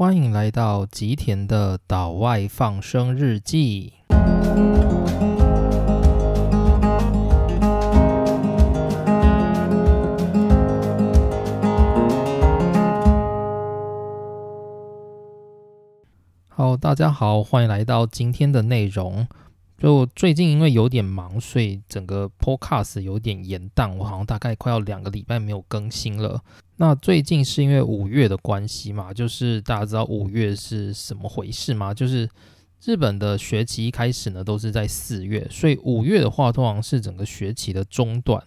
欢迎来到吉田的岛外放生日记。好，大家好，欢迎来到今天的内容。就最近因为有点忙，所以整个 podcast 有点延宕，我好像大概快要两个礼拜没有更新了。那最近是因为五月的关系嘛，就是大家知道五月是什么回事吗？就是日本的学期一开始呢都是在四月，所以五月的话通常是整个学期的中段。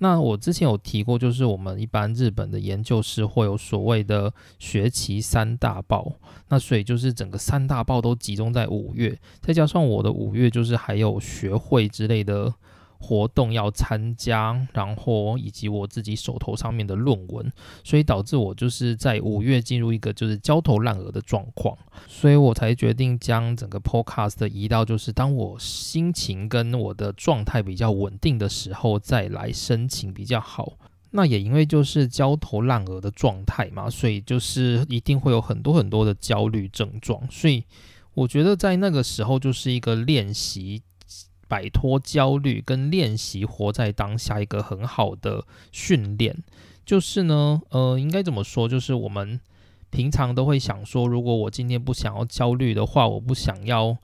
那我之前有提过，就是我们一般日本的研究室会有所谓的学期三大报，那所以就是整个三大报都集中在五月，再加上我的五月就是还有学会之类的。活动要参加，然后以及我自己手头上面的论文，所以导致我就是在五月进入一个就是焦头烂额的状况，所以我才决定将整个 podcast 移到就是当我心情跟我的状态比较稳定的时候再来申请比较好。那也因为就是焦头烂额的状态嘛，所以就是一定会有很多很多的焦虑症状，所以我觉得在那个时候就是一个练习。摆脱焦虑跟练习活在当下一个很好的训练，就是呢，呃，应该怎么说？就是我们平常都会想说，如果我今天不想要焦虑的话，我不想要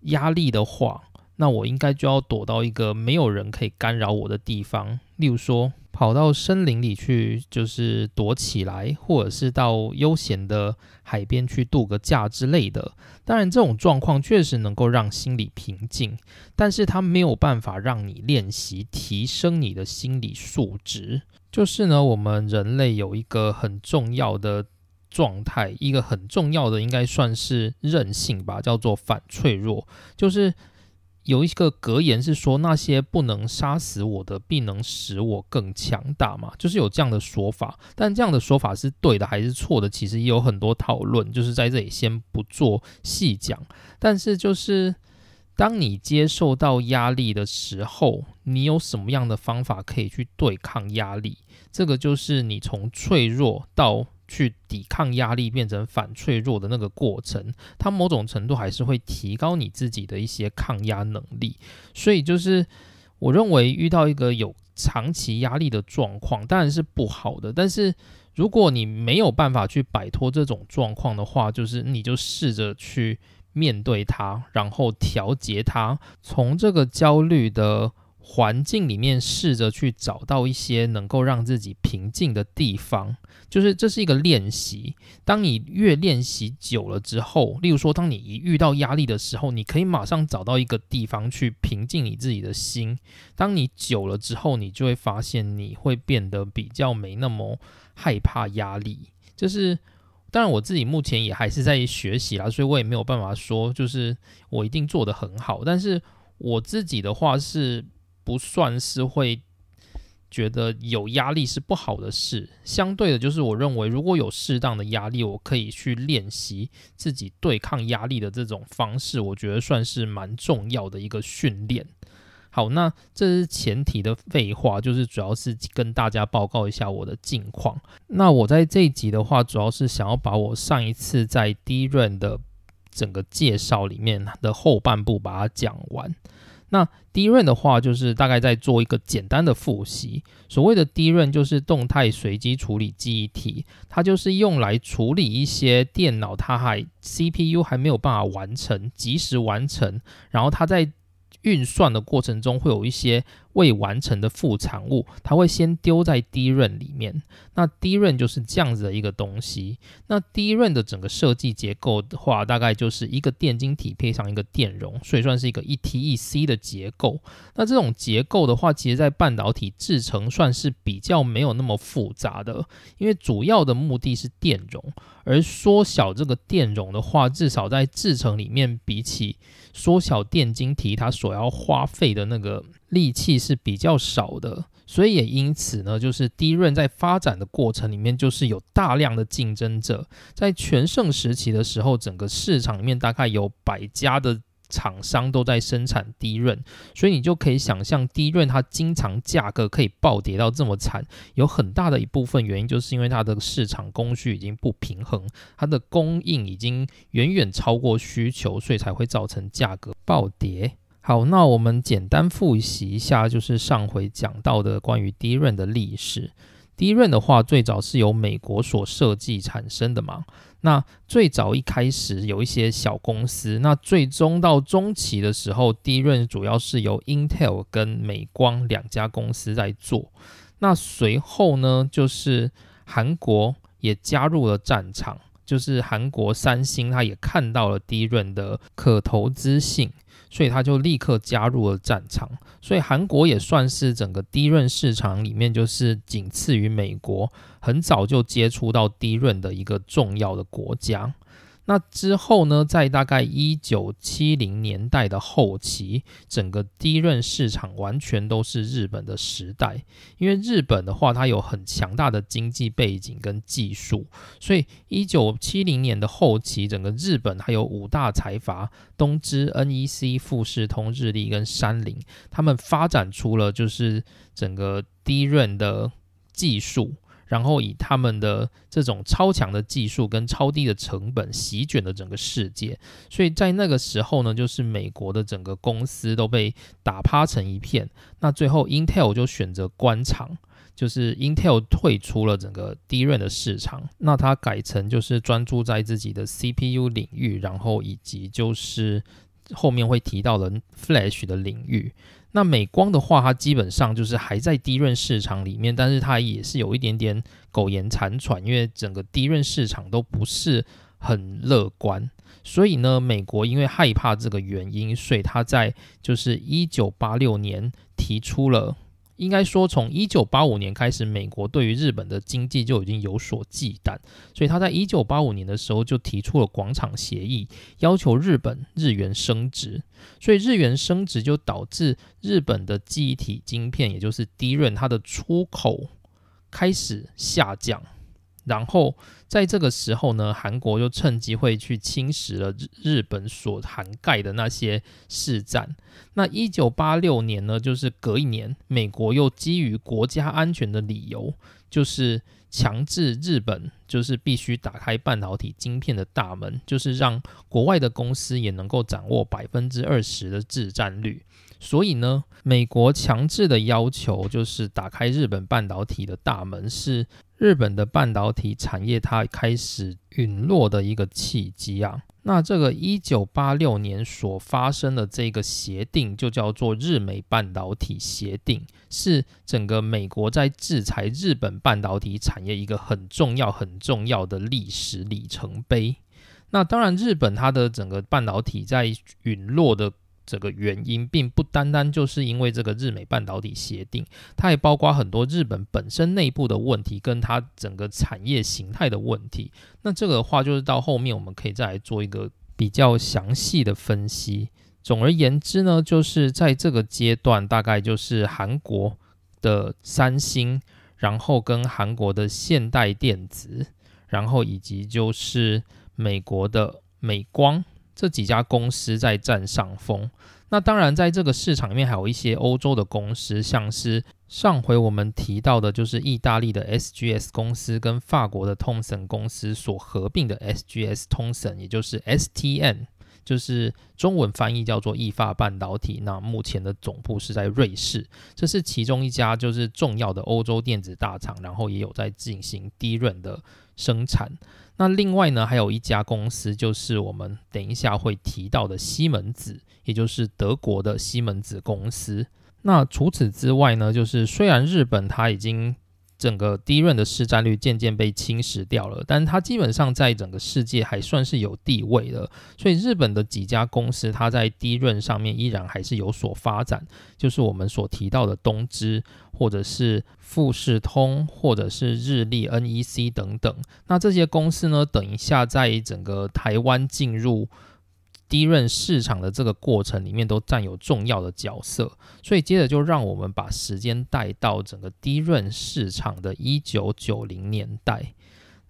压力的话，那我应该就要躲到一个没有人可以干扰我的地方，例如说。跑到森林里去，就是躲起来，或者是到悠闲的海边去度个假之类的。当然，这种状况确实能够让心理平静，但是它没有办法让你练习提升你的心理素质。就是呢，我们人类有一个很重要的状态，一个很重要的应该算是韧性吧，叫做反脆弱，就是。有一个格言是说，那些不能杀死我的，必能使我更强大嘛，就是有这样的说法。但这样的说法是对的还是错的，其实也有很多讨论，就是在这里先不做细讲。但是就是当你接受到压力的时候，你有什么样的方法可以去对抗压力？这个就是你从脆弱到。去抵抗压力变成反脆弱的那个过程，它某种程度还是会提高你自己的一些抗压能力。所以就是我认为遇到一个有长期压力的状况，当然是不好的。但是如果你没有办法去摆脱这种状况的话，就是你就试着去面对它，然后调节它，从这个焦虑的。环境里面试着去找到一些能够让自己平静的地方，就是这是一个练习。当你越练习久了之后，例如说，当你一遇到压力的时候，你可以马上找到一个地方去平静你自己的心。当你久了之后，你就会发现你会变得比较没那么害怕压力。就是当然，我自己目前也还是在学习啦，所以我也没有办法说就是我一定做得很好。但是我自己的话是。不算是会觉得有压力是不好的事，相对的，就是我认为如果有适当的压力，我可以去练习自己对抗压力的这种方式，我觉得算是蛮重要的一个训练。好，那这是前提的废话，就是主要是跟大家报告一下我的近况。那我在这一集的话，主要是想要把我上一次在第一任的整个介绍里面的后半部把它讲完。那第一润的话，就是大概在做一个简单的复习。所谓的第一润，就是动态随机处理记忆体，它就是用来处理一些电脑它还 CPU 还没有办法完成及时完成，然后它在运算的过程中会有一些。未完成的副产物，它会先丢在低润里面。那低润就是这样子的一个东西。那低润的整个设计结构的话，大概就是一个电晶体配上一个电容，所以算是一个一 T 一 C 的结构。那这种结构的话，其实在半导体制成算是比较没有那么复杂的，因为主要的目的是电容，而缩小这个电容的话，至少在制成里面，比起缩小电晶体，它所要花费的那个。力气是比较少的，所以也因此呢，就是低润在发展的过程里面，就是有大量的竞争者。在全盛时期的时候，整个市场里面大概有百家的厂商都在生产低润，所以你就可以想象低润它经常价格可以暴跌到这么惨，有很大的一部分原因就是因为它的市场供需已经不平衡，它的供应已经远远超过需求，所以才会造成价格暴跌。好，那我们简单复习一下，就是上回讲到的关于低润的历史。低润的话，最早是由美国所设计产生的嘛。那最早一开始有一些小公司，那最终到中期的时候，低润主要是由 Intel 跟美光两家公司在做。那随后呢，就是韩国也加入了战场，就是韩国三星，它也看到了低润的可投资性。所以他就立刻加入了战场，所以韩国也算是整个低润市场里面，就是仅次于美国，很早就接触到低润的一个重要的国家。那之后呢，在大概一九七零年代的后期，整个低润市场完全都是日本的时代。因为日本的话，它有很强大的经济背景跟技术，所以一九七零年的后期，整个日本还有五大财阀东芝、NEC、富士通、日立跟三菱，他们发展出了就是整个低润的技术。然后以他们的这种超强的技术跟超低的成本席卷了整个世界，所以在那个时候呢，就是美国的整个公司都被打趴成一片。那最后 Intel 就选择关厂，就是 Intel 退出了整个低润的市场，那它改成就是专注在自己的 CPU 领域，然后以及就是后面会提到的 Flash 的领域。那美光的话，它基本上就是还在低润市场里面，但是它也是有一点点苟延残喘，因为整个低润市场都不是很乐观。所以呢，美国因为害怕这个原因，所以它在就是一九八六年提出了。应该说，从一九八五年开始，美国对于日本的经济就已经有所忌惮，所以他在一九八五年的时候就提出了广场协议，要求日本日元升值。所以日元升值就导致日本的记忆体晶片，也就是低润，它的出口开始下降。然后在这个时候呢，韩国就趁机会去侵蚀了日日本所涵盖的那些市占。那一九八六年呢，就是隔一年，美国又基于国家安全的理由，就是强制日本就是必须打开半导体晶片的大门，就是让国外的公司也能够掌握百分之二十的市占率。所以呢，美国强制的要求就是打开日本半导体的大门，是日本的半导体产业它开始陨落的一个契机啊。那这个一九八六年所发生的这个协定，就叫做日美半导体协定，是整个美国在制裁日本半导体产业一个很重要、很重要的历史里程碑。那当然，日本它的整个半导体在陨落的。这个原因并不单单就是因为这个日美半导体协定，它也包括很多日本本身内部的问题，跟它整个产业形态的问题。那这个的话，就是到后面我们可以再来做一个比较详细的分析。总而言之呢，就是在这个阶段，大概就是韩国的三星，然后跟韩国的现代电子，然后以及就是美国的美光。这几家公司在占上风。那当然，在这个市场里面还有一些欧洲的公司，像是上回我们提到的，就是意大利的 SGS 公司跟法国的通森公司所合并的 SGS 通森，也就是 STN，就是中文翻译叫做意法半导体。那目前的总部是在瑞士，这是其中一家就是重要的欧洲电子大厂，然后也有在进行低润的生产。那另外呢，还有一家公司，就是我们等一下会提到的西门子，也就是德国的西门子公司。那除此之外呢，就是虽然日本它已经。整个低润的市占率渐渐被侵蚀掉了，但它基本上在整个世界还算是有地位的。所以日本的几家公司，它在低润上面依然还是有所发展，就是我们所提到的东芝，或者是富士通，或者是日立、NEC 等等。那这些公司呢，等一下在整个台湾进入。低润市场的这个过程里面都占有重要的角色，所以接着就让我们把时间带到整个低润市场的一九九零年代。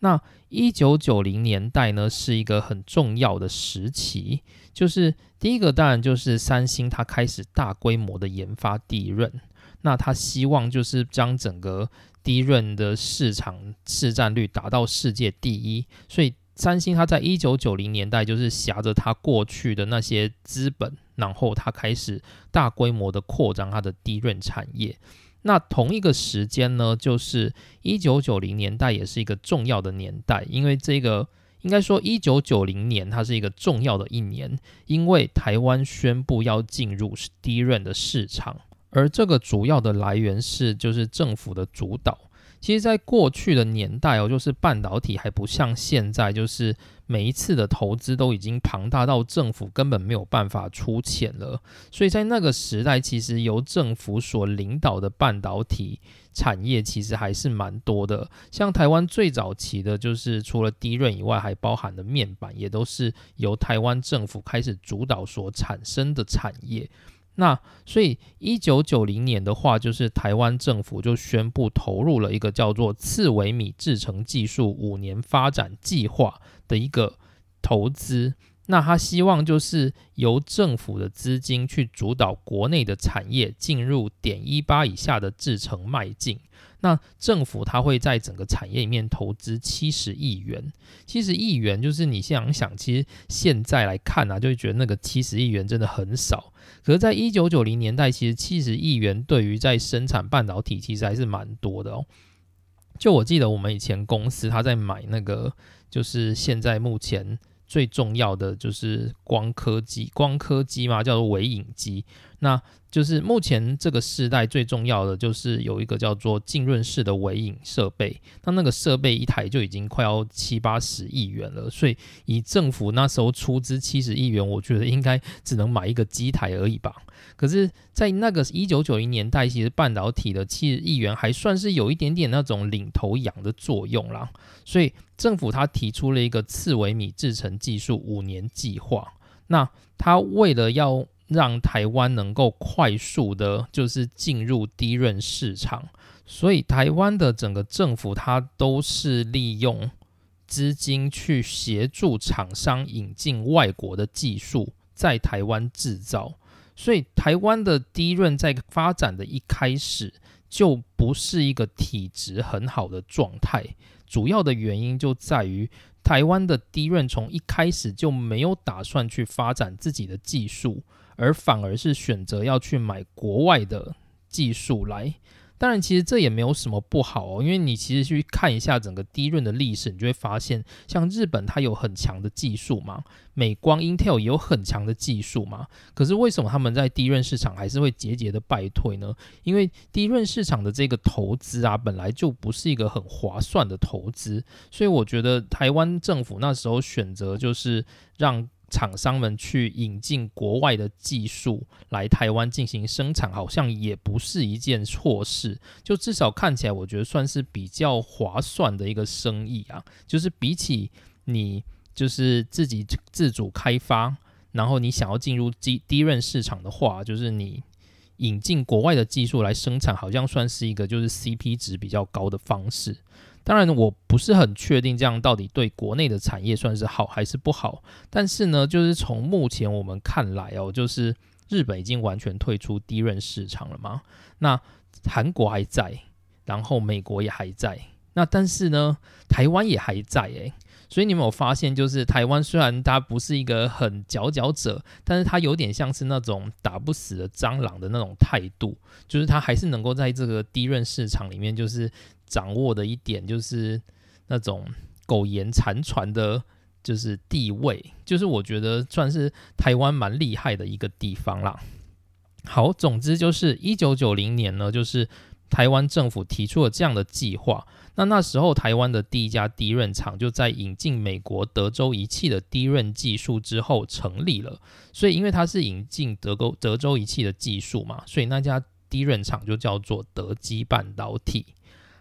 那一九九零年代呢，是一个很重要的时期，就是第一个当然就是三星它开始大规模的研发低润，那他希望就是将整个低润的市场市占率达到世界第一，所以三星它在一九九零年代就是挟着它过去的那些资本，然后它开始大规模的扩张它的低润产业。那同一个时间呢，就是一九九零年代，也是一个重要的年代，因为这个应该说一九九零年它是一个重要的一年，因为台湾宣布要进入低润的市场，而这个主要的来源是就是政府的主导。其实，在过去的年代哦，就是半导体还不像现在，就是每一次的投资都已经庞大到政府根本没有办法出钱了。所以在那个时代，其实由政府所领导的半导体产业其实还是蛮多的。像台湾最早期的，就是除了低润以外，还包含的面板，也都是由台湾政府开始主导所产生的产业。那所以一九九零年的话，就是台湾政府就宣布投入了一个叫做次微米制成技术五年发展计划的一个投资。那他希望就是由政府的资金去主导国内的产业进入点一八以下的制成迈进。那政府它会在整个产业里面投资七十亿元，七十亿元就是你想想，其实现在来看啊，就会觉得那个七十亿元真的很少。可是，在一九九零年代，其实七十亿元对于在生产半导体其实还是蛮多的哦。就我记得我们以前公司他在买那个，就是现在目前最重要的就是光刻机，光刻机嘛，叫做微影机。那就是目前这个时代最重要的，就是有一个叫做浸润式的微影设备，那那个设备一台就已经快要七八十亿元了，所以以政府那时候出资七十亿元，我觉得应该只能买一个机台而已吧。可是，在那个一九九零年代，其实半导体的七十亿元还算是有一点点那种领头羊的作用啦，所以政府他提出了一个次微米制成技术五年计划，那他为了要让台湾能够快速的，就是进入低润市场，所以台湾的整个政府它都是利用资金去协助厂商引进外国的技术，在台湾制造。所以台湾的低润在发展的一开始就不是一个体质很好的状态，主要的原因就在于。台湾的低润从一开始就没有打算去发展自己的技术，而反而是选择要去买国外的技术来。当然，其实这也没有什么不好哦，因为你其实去看一下整个低润的历史，你就会发现，像日本它有很强的技术嘛，美光 Intel 也有很强的技术嘛。可是为什么他们在低润市场还是会节节的败退呢？因为低润市场的这个投资啊，本来就不是一个很划算的投资，所以我觉得台湾政府那时候选择就是让。厂商们去引进国外的技术来台湾进行生产，好像也不是一件错事。就至少看起来，我觉得算是比较划算的一个生意啊。就是比起你就是自己自主开发，然后你想要进入低低润市场的话，就是你引进国外的技术来生产，好像算是一个就是 CP 值比较高的方式。当然，我不是很确定这样到底对国内的产业算是好还是不好。但是呢，就是从目前我们看来哦，就是日本已经完全退出低润市场了嘛。那韩国还在，然后美国也还在。那但是呢，台湾也还在诶。所以你有没有发现，就是台湾虽然它不是一个很佼佼者，但是它有点像是那种打不死的蟑螂的那种态度，就是它还是能够在这个低润市场里面，就是。掌握的一点就是那种苟延残喘的，就是地位，就是我觉得算是台湾蛮厉害的一个地方啦。好，总之就是一九九零年呢，就是台湾政府提出了这样的计划。那那时候台湾的第一家低润厂就在引进美国德州仪器的低润技术之后成立了。所以因为它是引进德州德州仪器的技术嘛，所以那家低润厂就叫做德基半导体。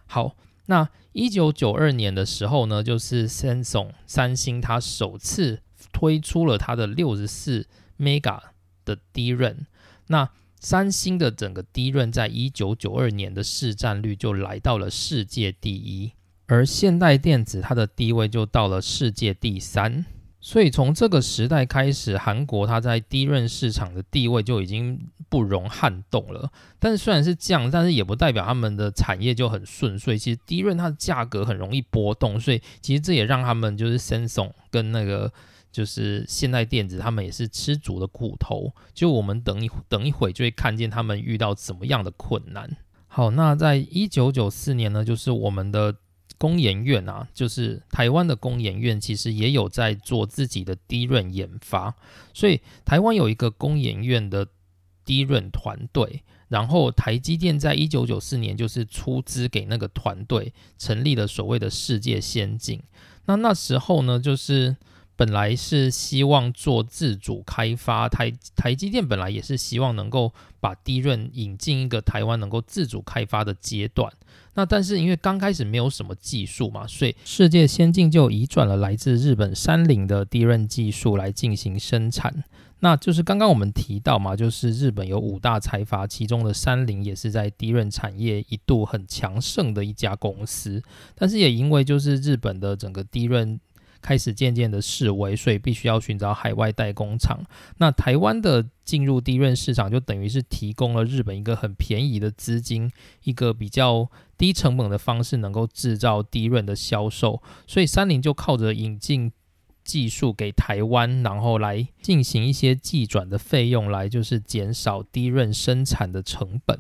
好，那一九九二年的时候呢，就是 Samsung 三星它首次推出了它的六十四 mega 的低润。那三星的整个低润在一九九二年的市占率就来到了世界第一。而现代电子它的地位就到了世界第三。所以从这个时代开始，韩国它在低润市场的地位就已经不容撼动了。但是虽然是这样，但是也不代表他们的产业就很顺遂。其实低润它的价格很容易波动，所以其实这也让他们就是 Samsung 跟那个就是现代电子，他们也是吃足的苦头。就我们等一等一会就会看见他们遇到怎么样的困难。好，那在一九九四年呢，就是我们的。工研院啊，就是台湾的工研院，其实也有在做自己的低润研发，所以台湾有一个工研院的低润团队，然后台积电在一九九四年就是出资给那个团队成立了所谓的世界先进。那那时候呢，就是本来是希望做自主开发，台台积电本来也是希望能够把低润引进一个台湾能够自主开发的阶段。那但是因为刚开始没有什么技术嘛，所以世界先进就移转了来自日本三菱的低润技术来进行生产。那就是刚刚我们提到嘛，就是日本有五大财阀，其中的三菱也是在低润产业一度很强盛的一家公司。但是也因为就是日本的整个低润。开始渐渐的式微，所以必须要寻找海外代工厂。那台湾的进入低润市场，就等于是提供了日本一个很便宜的资金，一个比较低成本的方式，能够制造低润的销售。所以三菱就靠着引进技术给台湾，然后来进行一些技转的费用，来就是减少低润生产的成本。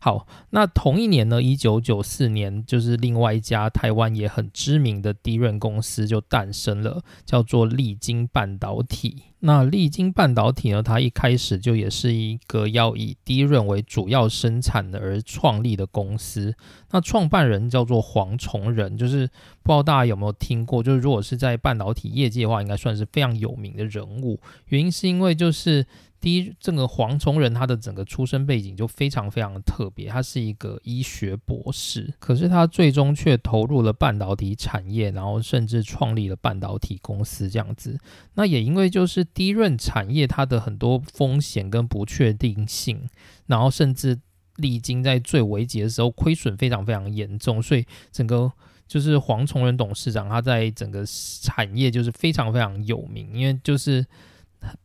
好，那同一年呢，一九九四年，就是另外一家台湾也很知名的低润公司就诞生了，叫做利晶半导体。那利晶半导体呢，它一开始就也是一个要以低润为主要生产的而创立的公司。那创办人叫做黄崇仁，就是不知道大家有没有听过，就是如果是在半导体业界的话，应该算是非常有名的人物。原因是因为就是。第一，这个黄崇仁他的整个出身背景就非常非常的特别，他是一个医学博士，可是他最终却投入了半导体产业，然后甚至创立了半导体公司这样子。那也因为就是低润产业它的很多风险跟不确定性，然后甚至历经在最危急的时候亏损非常非常严重，所以整个就是黄崇仁董事长他在整个产业就是非常非常有名，因为就是。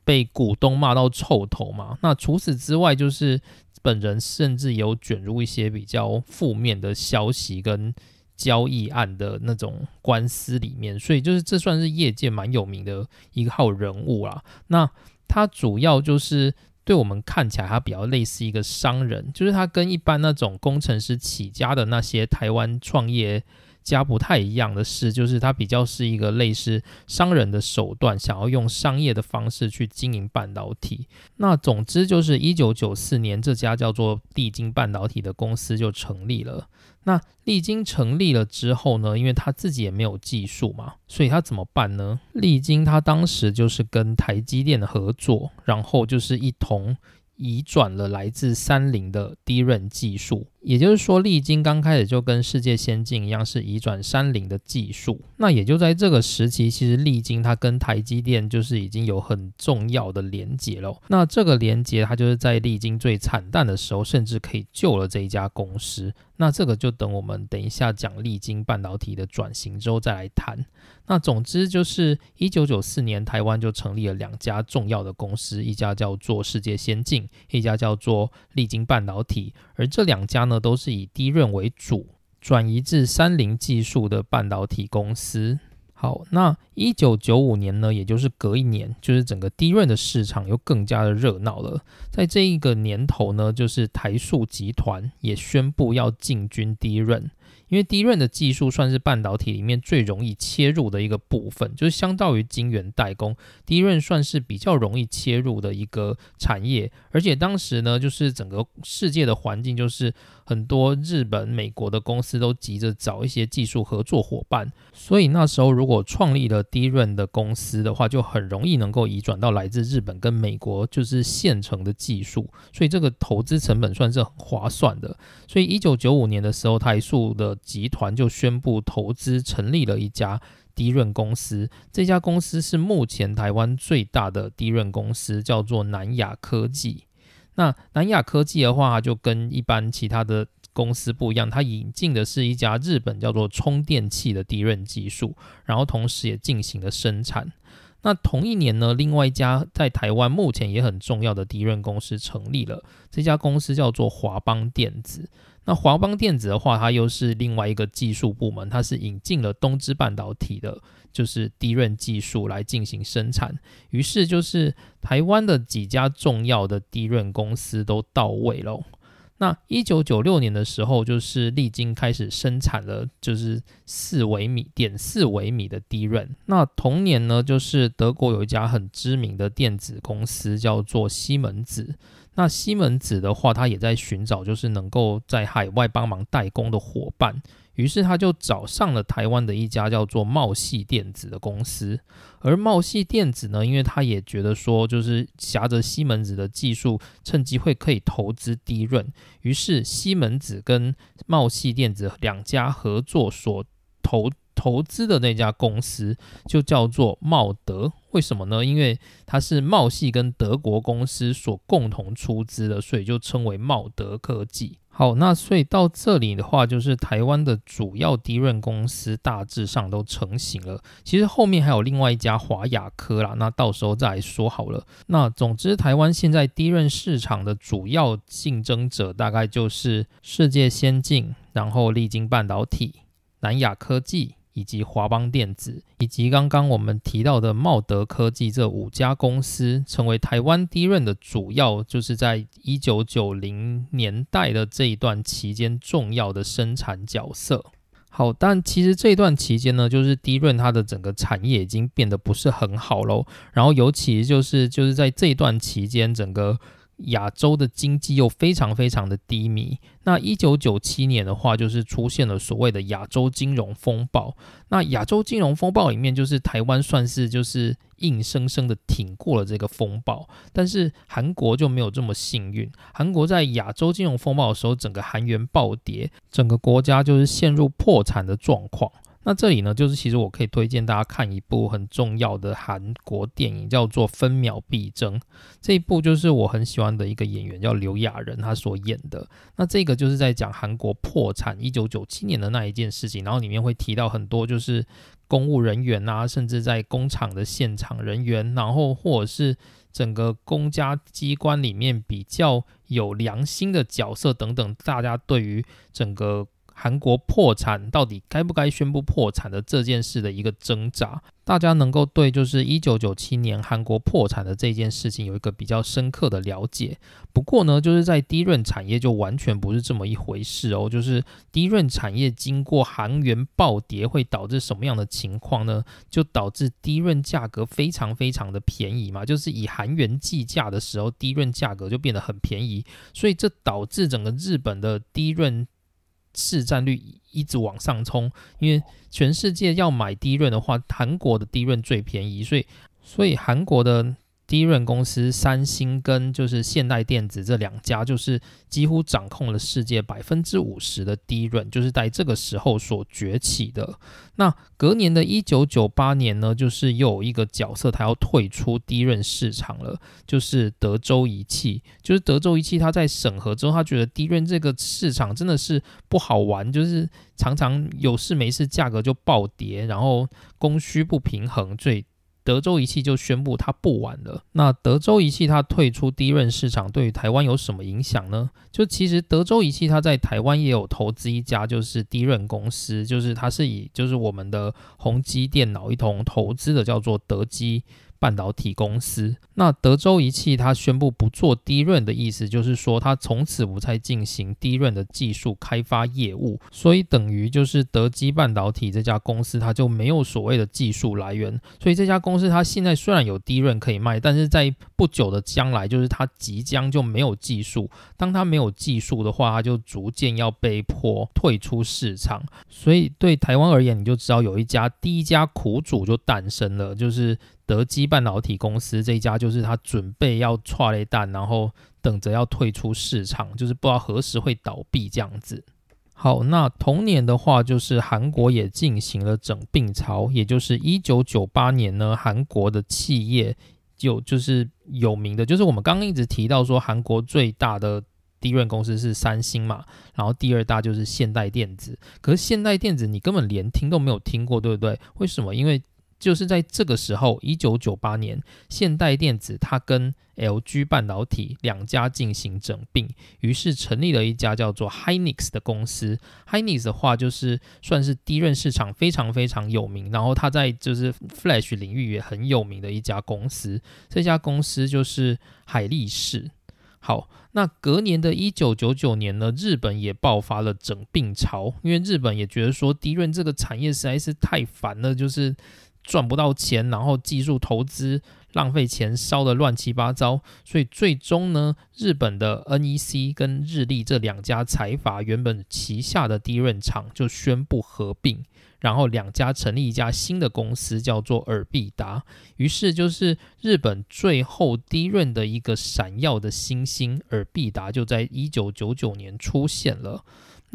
被股东骂到臭头嘛？那除此之外，就是本人甚至有卷入一些比较负面的消息跟交易案的那种官司里面，所以就是这算是业界蛮有名的一号人物啦。那他主要就是对我们看起来，他比较类似一个商人，就是他跟一般那种工程师起家的那些台湾创业。家不太一样的是，就是它比较是一个类似商人的手段，想要用商业的方式去经营半导体。那总之就是一九九四年，这家叫做利晶半导体的公司就成立了。那利晶成立了之后呢，因为他自己也没有技术嘛，所以他怎么办呢？利晶他当时就是跟台积电的合作，然后就是一同。移转了来自三菱的低润技术，也就是说，利晶刚开始就跟世界先进一样，是移转三菱的技术。那也就在这个时期，其实利晶它跟台积电就是已经有很重要的连接了。那这个连接，它就是在利晶最惨淡的时候，甚至可以救了这一家公司。那这个就等我们等一下讲利晶半导体的转型之后再来谈。那总之就是一九九四年，台湾就成立了两家重要的公司，一家叫做世界先进，一家叫做利晶半导体。而这两家呢，都是以低润为主，转移至三菱技术的半导体公司。好，那一九九五年呢，也就是隔一年，就是整个低润的市场又更加的热闹了。在这一个年头呢，就是台塑集团也宣布要进军低润。因为低润的技术算是半导体里面最容易切入的一个部分，就是相当于晶圆代工，低润算是比较容易切入的一个产业。而且当时呢，就是整个世界的环境，就是很多日本、美国的公司都急着找一些技术合作伙伴，所以那时候如果创立了低润的公司的话，就很容易能够移转到来自日本跟美国就是现成的技术，所以这个投资成本算是很划算的。所以一九九五年的时候，台塑的集团就宣布投资成立了一家低润公司，这家公司是目前台湾最大的低润公司，叫做南亚科技。那南亚科技的话，就跟一般其他的公司不一样，它引进的是一家日本叫做充电器的低润技术，然后同时也进行了生产。那同一年呢，另外一家在台湾目前也很重要的低润公司成立了，这家公司叫做华邦电子。那华邦电子的话，它又是另外一个技术部门，它是引进了东芝半导体的，就是低润技术来进行生产。于是就是台湾的几家重要的低润公司都到位喽。那一九九六年的时候，就是历经开始生产了，就是四微米点四微米的低润。那同年呢，就是德国有一家很知名的电子公司叫做西门子。那西门子的话，它也在寻找就是能够在海外帮忙代工的伙伴。于是他就找上了台湾的一家叫做茂系电子的公司，而茂系电子呢，因为他也觉得说，就是挟着西门子的技术，趁机会可以投资低润，于是西门子跟茂系电子两家合作所投投资的那家公司就叫做茂德。为什么呢？因为它是茂系跟德国公司所共同出资的，所以就称为茂德科技。好，那所以到这里的话，就是台湾的主要低润公司大致上都成型了。其实后面还有另外一家华亚科啦，那到时候再说好了。那总之，台湾现在低润市场的主要竞争者大概就是世界先进，然后历经半导体、南亚科技。以及华邦电子，以及刚刚我们提到的茂德科技这五家公司，成为台湾低润的主要，就是在一九九零年代的这一段期间重要的生产角色。好，但其实这段期间呢，就是低润它的整个产业已经变得不是很好喽。然后尤其就是就是在这段期间，整个亚洲的经济又非常非常的低迷。那一九九七年的话，就是出现了所谓的亚洲金融风暴。那亚洲金融风暴里面，就是台湾算是就是硬生生的挺过了这个风暴，但是韩国就没有这么幸运。韩国在亚洲金融风暴的时候，整个韩元暴跌，整个国家就是陷入破产的状况。那这里呢，就是其实我可以推荐大家看一部很重要的韩国电影，叫做《分秒必争》。这一部就是我很喜欢的一个演员叫刘亚仁，他所演的。那这个就是在讲韩国破产一九九七年的那一件事情，然后里面会提到很多就是公务人员啊，甚至在工厂的现场人员，然后或者是整个公家机关里面比较有良心的角色等等，大家对于整个。韩国破产到底该不该宣布破产的这件事的一个挣扎，大家能够对就是一九九七年韩国破产的这件事情有一个比较深刻的了解。不过呢，就是在低润产业就完全不是这么一回事哦。就是低润产业经过韩元暴跌会导致什么样的情况呢？就导致低润价格非常非常的便宜嘛。就是以韩元计价的时候，低润价格就变得很便宜，所以这导致整个日本的低润。市占率一直往上冲，因为全世界要买低润的话，韩国的低润最便宜，所以所以韩国的。低润公司三星跟就是现代电子这两家，就是几乎掌控了世界百分之五十的低润，就是在这个时候所崛起的。那隔年的一九九八年呢，就是又有一个角色，他要退出低润市场了，就是德州仪器。就是德州仪器，他在审核之后，他觉得低润这个市场真的是不好玩，就是常常有事没事，价格就暴跌，然后供需不平衡，最。德州仪器就宣布它不玩了。那德州仪器它退出低润市场，对于台湾有什么影响呢？就其实德州仪器它在台湾也有投资一家就是低润公司，就是它是以就是我们的宏基电脑一同投资的，叫做德基。半导体公司，那德州仪器它宣布不做低润的意思，就是说它从此不再进行低润的技术开发业务，所以等于就是德基半导体这家公司它就没有所谓的技术来源，所以这家公司它现在虽然有低润可以卖，但是在不久的将来，就是它即将就没有技术，当它没有技术的话，它就逐渐要被迫退出市场，所以对台湾而言，你就知道有一家第一家苦主就诞生了，就是。德基半导体公司这一家就是他准备要踹雷弹，然后等着要退出市场，就是不知道何时会倒闭这样子。好，那同年的话，就是韩国也进行了整并潮，也就是一九九八年呢，韩国的企业有就是有名的，就是我们刚刚一直提到说韩国最大的。低润公司是三星嘛，然后第二大就是现代电子。可是现代电子你根本连听都没有听过，对不对？为什么？因为就是在这个时候，一九九八年，现代电子它跟 LG 半导体两家进行整并，于是成立了一家叫做 Hynix 的公司。Hynix 的话，就是算是低润市场非常非常有名，然后它在就是 Flash 领域也很有名的一家公司。这家公司就是海力士。好，那隔年的一九九九年呢，日本也爆发了整并潮，因为日本也觉得说低润这个产业实在是太烦了，就是。赚不到钱，然后技术投资浪费钱，烧得乱七八糟，所以最终呢，日本的 NEC 跟日立这两家财阀原本旗下的低润厂就宣布合并，然后两家成立一家新的公司，叫做尔必达。于是就是日本最后低润的一个闪耀的星星，尔必达就在一九九九年出现了。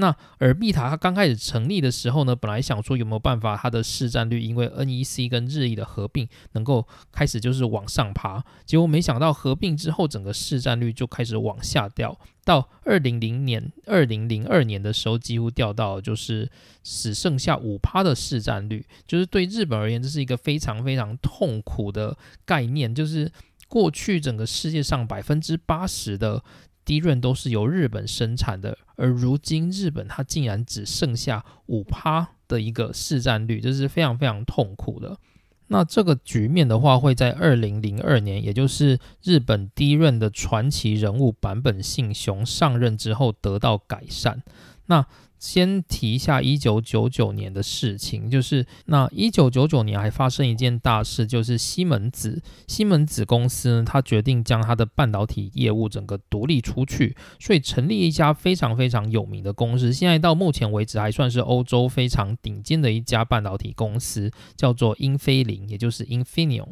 那尔必塔它刚开始成立的时候呢，本来想说有没有办法它的市占率因为 NEC 跟日立的合并能够开始就是往上爬，结果没想到合并之后整个市占率就开始往下掉，到二零零年二零零二年的时候几乎掉到就是只剩下五趴的市占率，就是对日本而言这是一个非常非常痛苦的概念，就是过去整个世界上百分之八十的。低润都是由日本生产的，而如今日本它竟然只剩下五趴的一个市占率，这是非常非常痛苦的。那这个局面的话，会在二零零二年，也就是日本第一任的传奇人物版本信雄上任之后得到改善。那先提一下一九九九年的事情，就是那一九九九年还发生一件大事，就是西门子西门子公司呢，它决定将它的半导体业务整个独立出去，所以成立一家非常非常有名的公司，现在到目前为止还算是欧洲非常顶尖的一家半导体公司，叫做英飞凌，也就是 Infineon。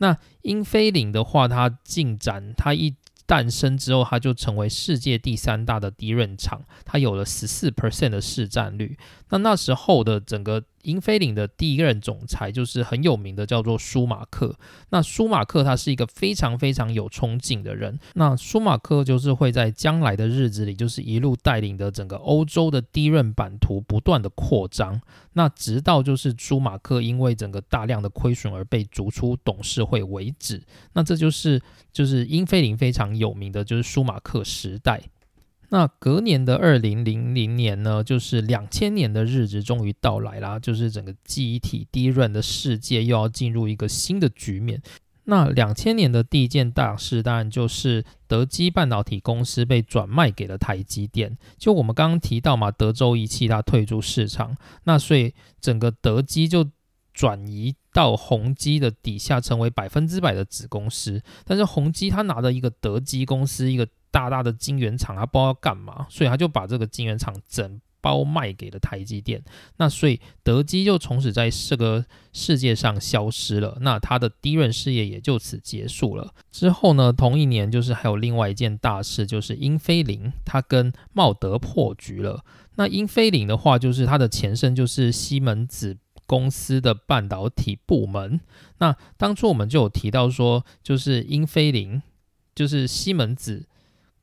那英飞凌的话，它进展它一。诞生之后，它就成为世界第三大的低润厂，它有了十四 percent 的市占率。那那时候的整个。英飞凌的第一任总裁就是很有名的，叫做舒马克。那舒马克他是一个非常非常有冲劲的人。那舒马克就是会在将来的日子里，就是一路带领的整个欧洲的低任版图不断的扩张。那直到就是舒马克因为整个大量的亏损而被逐出董事会为止。那这就是就是英飞凌非常有名的就是舒马克时代。那隔年的二零零零年呢，就是两千年的日子终于到来啦，就是整个记忆体低润的世界又要进入一个新的局面。那两千年的第一件大事，当然就是德基半导体公司被转卖给了台积电。就我们刚刚提到嘛，德州仪器它退出市场，那所以整个德基就转移到宏基的底下，成为百分之百的子公司。但是宏基它拿的一个德基公司一个。大大的晶圆厂，他不知道要干嘛，所以他就把这个晶圆厂整包卖给了台积电。那所以德基就从此在这个世界上消失了，那他的低润事业也就此结束了。之后呢，同一年就是还有另外一件大事，就是英飞凌他跟茂德破局了。那英飞凌的话，就是它的前身就是西门子公司的半导体部门。那当初我们就有提到说，就是英飞凌就是西门子。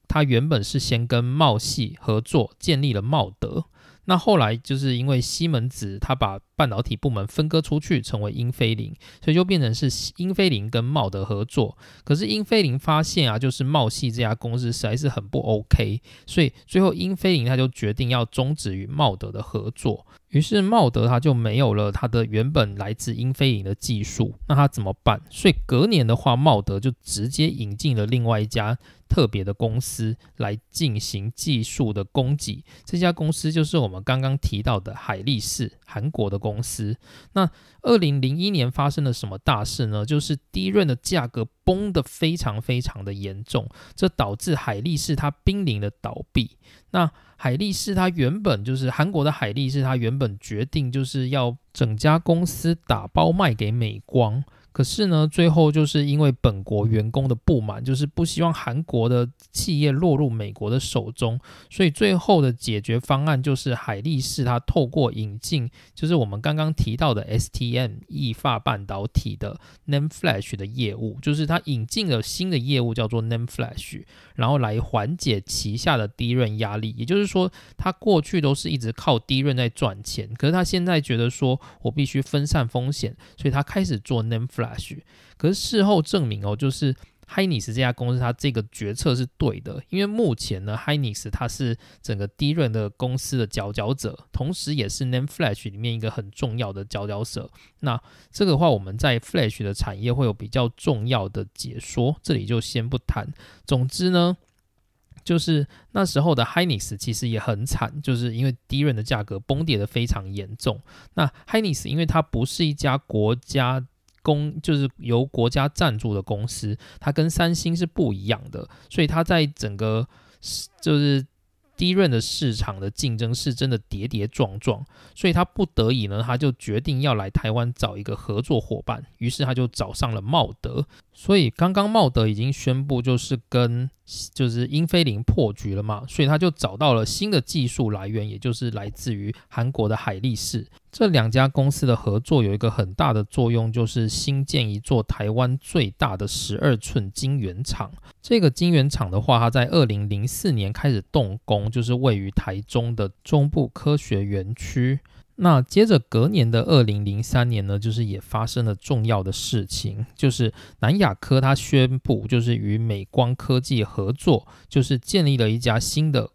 他原本是先跟茂系合作建立了茂德，那后来就是因为西门子他把半导体部门分割出去，成为英飞凌，所以就变成是英飞凌跟茂德合作。可是英飞凌发现啊，就是茂系这家公司实在是很不 OK，所以最后英飞凌他就决定要终止与茂德的合作。于是茂德他就没有了他的原本来自英飞凌的技术，那他怎么办？所以隔年的话，茂德就直接引进了另外一家特别的公司来进行技术的供给。这家公司就是我们刚刚提到的海力士，韩国的公司。那二零零一年发生了什么大事呢？就是低润的价格崩得非常非常的严重，这导致海力士它濒临的倒闭。那海力士它原本就是韩国的海力士，它原本决定就是要整家公司打包卖给美光，可是呢，最后就是因为本国员工的不满，就是不希望韩国的企业落入美国的手中，所以最后的解决方案就是海力士它透过引进，就是我们刚刚提到的 STM 易发半导体的 NAND Flash 的业务，就是它引进了新的业务叫做 NAND Flash，然后来缓解旗下的低润压力。也就是说，他过去都是一直靠低润在赚钱，可是他现在觉得说我必须分散风险，所以他开始做 Name Flash。可是事后证明哦，就是 Hynix 这家公司，它这个决策是对的，因为目前呢，Hynix 它是整个低润的公司的佼佼者，同时也是 NAND Flash 里面一个很重要的佼佼者。那这个话，我们在 Flash 的产业会有比较重要的解说，这里就先不谈。总之呢，就是那时候的 Hynix 其实也很惨，就是因为低润的价格崩跌的非常严重。那 Hynix 因为它不是一家国家。公就是由国家赞助的公司，它跟三星是不一样的，所以它在整个就是低润的市场的竞争是真的跌跌撞撞，所以他不得已呢，他就决定要来台湾找一个合作伙伴，于是他就找上了茂德。所以刚刚茂德已经宣布就是跟就是英飞凌破局了嘛，所以他就找到了新的技术来源，也就是来自于韩国的海力士。这两家公司的合作有一个很大的作用，就是新建一座台湾最大的十二寸晶圆厂。这个晶圆厂的话，它在二零零四年开始动工，就是位于台中的中部科学园区。那接着隔年的二零零三年呢，就是也发生了重要的事情，就是南亚科它宣布就是与美光科技合作，就是建立了一家新的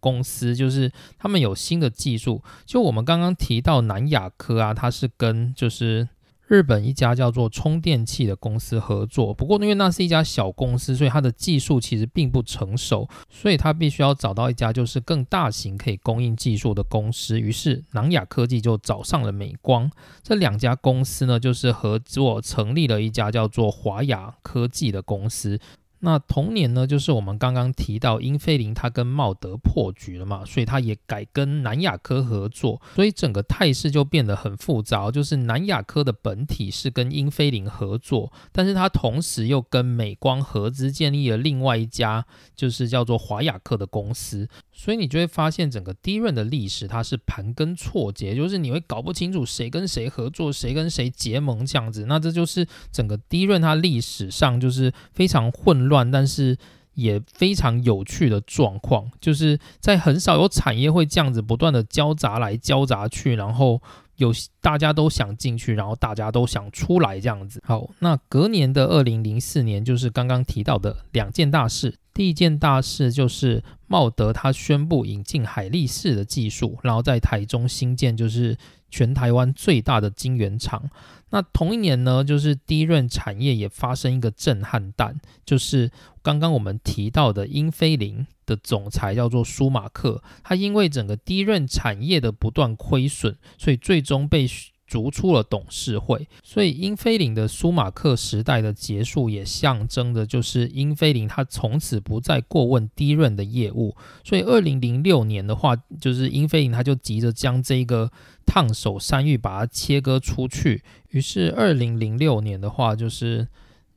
公司，就是他们有新的技术。就我们刚刚提到南亚科啊，它是跟就是。日本一家叫做充电器的公司合作，不过因为那是一家小公司，所以它的技术其实并不成熟，所以它必须要找到一家就是更大型可以供应技术的公司。于是南亚科技就找上了美光，这两家公司呢就是合作成立了一家叫做华亚科技的公司。那同年呢，就是我们刚刚提到英菲林，它跟茂德破局了嘛，所以它也改跟南亚科合作，所以整个态势就变得很复杂。就是南亚科的本体是跟英菲林合作，但是它同时又跟美光合资建立了另外一家，就是叫做华亚科的公司。所以你就会发现，整个低润的历史它是盘根错节，就是你会搞不清楚谁跟谁合作，谁跟谁结盟这样子。那这就是整个低润它历史上就是非常混乱，但是也非常有趣的状况，就是在很少有产业会这样子不断的交杂来交杂去，然后。有大家都想进去，然后大家都想出来这样子。好，那隔年的二零零四年，就是刚刚提到的两件大事。第一件大事就是茂德他宣布引进海力士的技术，然后在台中新建就是全台湾最大的晶圆厂。那同一年呢，就是低润产业也发生一个震撼弹，就是刚刚我们提到的英飞凌的总裁叫做舒马克，他因为整个低润产业的不断亏损，所以最终被。逐出了董事会，所以英飞凌的舒马克时代的结束，也象征的就是英飞凌它从此不再过问低润的业务。所以二零零六年的话，就是英飞凌它就急着将这个烫手山芋把它切割出去。于是二零零六年的话，就是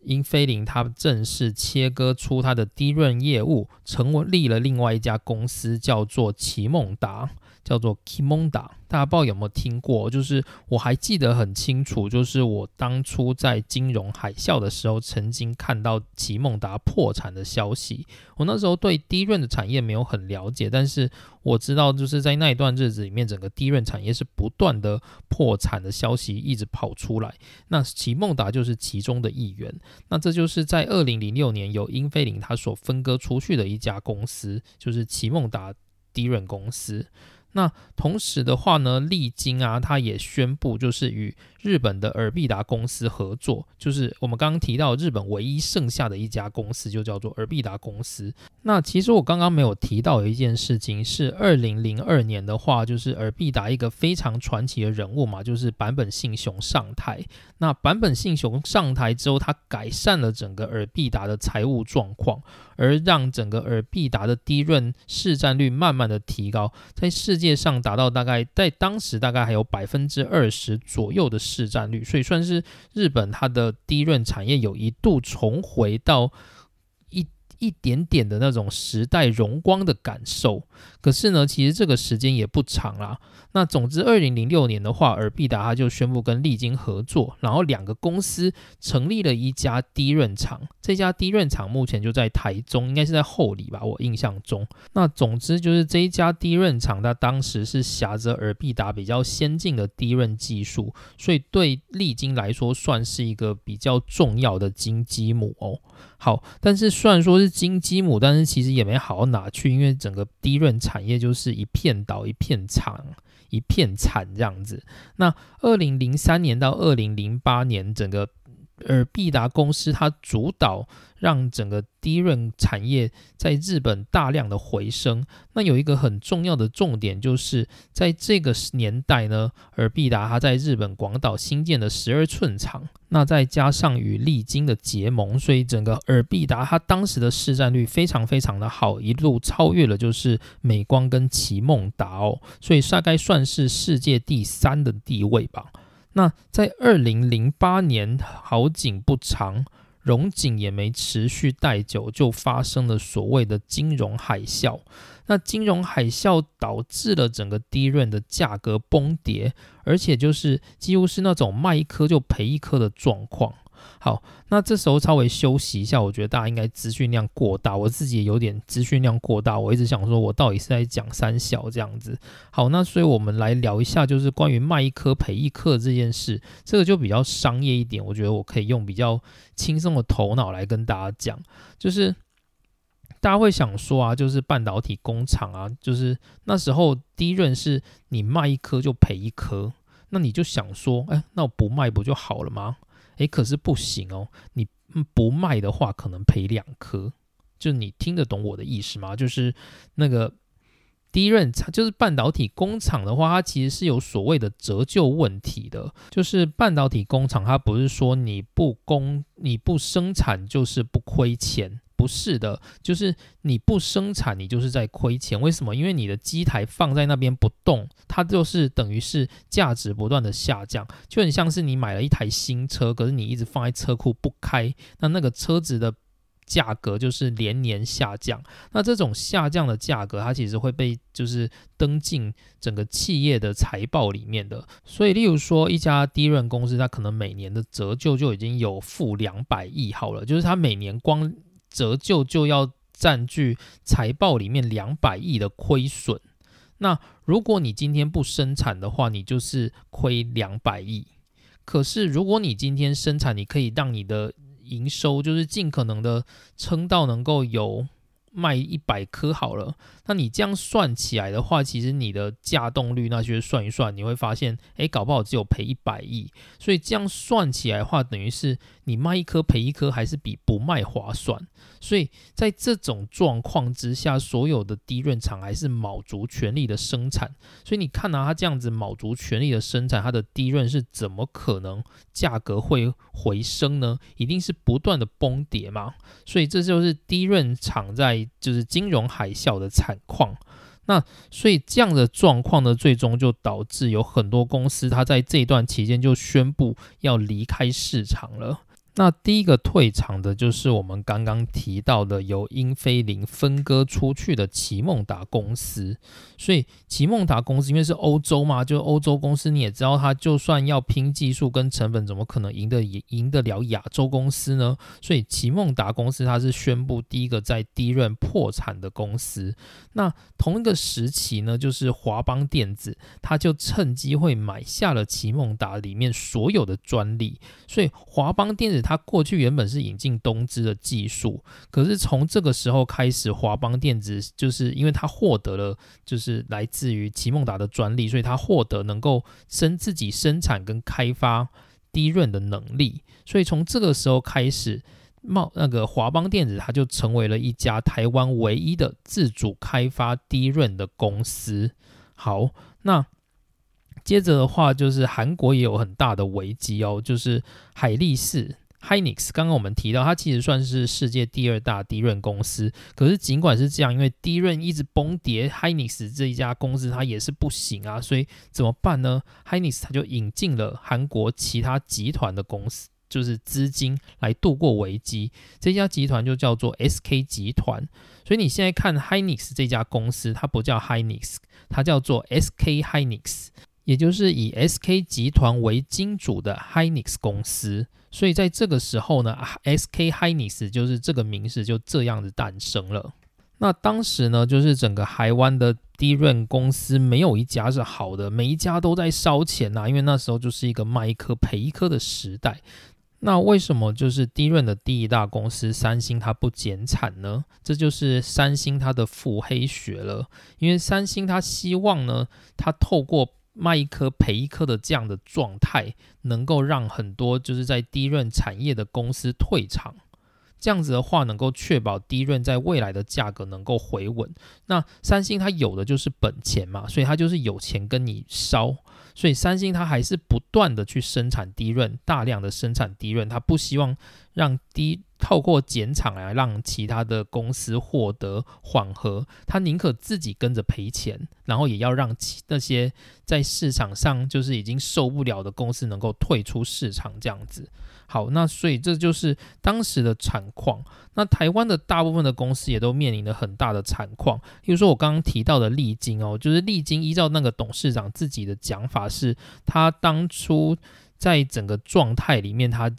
英飞凌它正式切割出它的低润业务，成立了另外一家公司，叫做奇梦达。叫做 Kimonda，大家不知道有没有听过？就是我还记得很清楚，就是我当初在金融海啸的时候，曾经看到奇梦达破产的消息。我那时候对低润的产业没有很了解，但是我知道，就是在那一段日子里面，整个低润产业是不断的破产的消息一直跑出来。那奇梦达就是其中的一员。那这就是在二零零六年由英菲林它所分割出去的一家公司，就是奇梦达低润公司。那同时的话呢，利金啊，它也宣布就是与日本的尔必达公司合作，就是我们刚刚提到日本唯一剩下的一家公司，就叫做尔必达公司。那其实我刚刚没有提到一件事情是，二零零二年的话，就是尔必达一个非常传奇的人物嘛，就是坂本信雄上台。那坂本信雄上台之后，他改善了整个尔必达的财务状况，而让整个尔必达的低润市占率慢慢的提高，在世界。界上达到大概在当时大概还有百分之二十左右的市占率，所以算是日本它的低润产业有一度重回到一。一点点的那种时代荣光的感受，可是呢，其实这个时间也不长啦。那总之，二零零六年的话，尔必达他就宣布跟利金合作，然后两个公司成立了一家低润厂。这家低润厂目前就在台中，应该是在后里吧，我印象中。那总之就是这一家低润厂，它当时是挟着尔必达比较先进的低润技术，所以对利金来说算是一个比较重要的金鸡母哦。好，但是虽然说是金鸡母，但是其实也没好到哪去，因为整个低润产业就是一片倒一片长，一片惨这样子。那二零零三年到二零零八年，整个尔必达公司它主导。让整个低润产业在日本大量的回升。那有一个很重要的重点，就是在这个年代呢，尔必达它在日本广岛新建的十二寸厂，那再加上与利金的结盟，所以整个尔必达它当时的市占率非常非常的好，一路超越了就是美光跟奇梦达哦，所以大概算是世界第三的地位吧。那在二零零八年，好景不长。融景也没持续太久，就发生了所谓的金融海啸。那金融海啸导致了整个低润的价格崩跌，而且就是几乎是那种卖一颗就赔一颗的状况。好，那这时候稍微休息一下，我觉得大家应该资讯量过大，我自己也有点资讯量过大。我一直想说，我到底是在讲三小这样子。好，那所以我们来聊一下，就是关于卖一颗赔一颗这件事，这个就比较商业一点。我觉得我可以用比较轻松的头脑来跟大家讲，就是大家会想说啊，就是半导体工厂啊，就是那时候第一润是你卖一颗就赔一颗，那你就想说，哎，那我不卖不就好了吗？诶，可是不行哦，你不卖的话，可能赔两颗。就你听得懂我的意思吗？就是那个低润厂，就是半导体工厂的话，它其实是有所谓的折旧问题的。就是半导体工厂，它不是说你不工、你不生产就是不亏钱。不是的，就是你不生产，你就是在亏钱。为什么？因为你的机台放在那边不动，它就是等于是价值不断的下降，就很像是你买了一台新车，可是你一直放在车库不开，那那个车子的价格就是连年下降。那这种下降的价格，它其实会被就是登进整个企业的财报里面的。所以，例如说一家低润公司，它可能每年的折旧就已经有负两百亿好了，就是它每年光折旧就要占据财报里面两百亿的亏损。那如果你今天不生产的话，你就是亏两百亿。可是如果你今天生产，你可以让你的营收就是尽可能的撑到能够有。卖一百颗好了，那你这样算起来的话，其实你的价动率那些算一算，你会发现，哎，搞不好只有赔一百亿。所以这样算起来的话，等于是你卖一颗赔一颗，还是比不卖划算。所以在这种状况之下，所有的低润厂还是卯足全力的生产。所以你看啊，它这样子卯足全力的生产，它的低润是怎么可能价格会回升呢？一定是不断的崩跌嘛。所以这就是低润厂在。就是金融海啸的惨况，那所以这样的状况呢，最终就导致有很多公司，它在这一段期间就宣布要离开市场了。那第一个退场的就是我们刚刚提到的由英飞凌分割出去的奇梦达公司，所以奇梦达公司因为是欧洲嘛，就欧洲公司你也知道，它就算要拼技术跟成本，怎么可能赢得赢赢得了亚洲公司呢？所以奇梦达公司它是宣布第一个在低润破产的公司。那同一个时期呢，就是华邦电子，它就趁机会买下了奇梦达里面所有的专利，所以华邦电子。它过去原本是引进东芝的技术，可是从这个时候开始，华邦电子就是因为它获得了就是来自于奇梦达的专利，所以它获得能够生自己生产跟开发低润的能力，所以从这个时候开始，冒那个华邦电子它就成为了一家台湾唯一的自主开发低润的公司。好，那。接着的话，就是韩国也有很大的危机哦，就是海力士。Hynix，刚刚我们提到它其实算是世界第二大低润公司，可是尽管是这样，因为低润一直崩跌，Hynix 这一家公司它也是不行啊，所以怎么办呢？Hynix 它就引进了韩国其他集团的公司。就是资金来度过危机，这家集团就叫做 SK 集团。所以你现在看 Hynix 这家公司，它不叫 Hynix，它叫做 SK Hynix，也就是以 SK 集团为金主的 Hynix 公司。所以在这个时候呢，SK Hynix 就是这个名字就这样子诞生了。那当时呢，就是整个台湾的低润公司没有一家是好的，每一家都在烧钱呐，因为那时候就是一个卖一颗赔一颗的时代。那为什么就是低润的第一大公司三星它不减产呢？这就是三星它的腹黑学了。因为三星它希望呢，它透过卖一颗赔一颗的这样的状态，能够让很多就是在低润产业的公司退场。这样子的话，能够确保低润在未来的价格能够回稳。那三星它有的就是本钱嘛，所以它就是有钱跟你烧。所以三星它还是不断的去生产低润，大量的生产低润，它不希望让低透过减产来让其他的公司获得缓和，他宁可自己跟着赔钱，然后也要让其那些在市场上就是已经受不了的公司能够退出市场这样子。好，那所以这就是当时的产况。那台湾的大部分的公司也都面临了很大的产况。比如说我刚刚提到的利金哦，就是利金依照那个董事长自己的讲法，是他当初在整个状态里面，他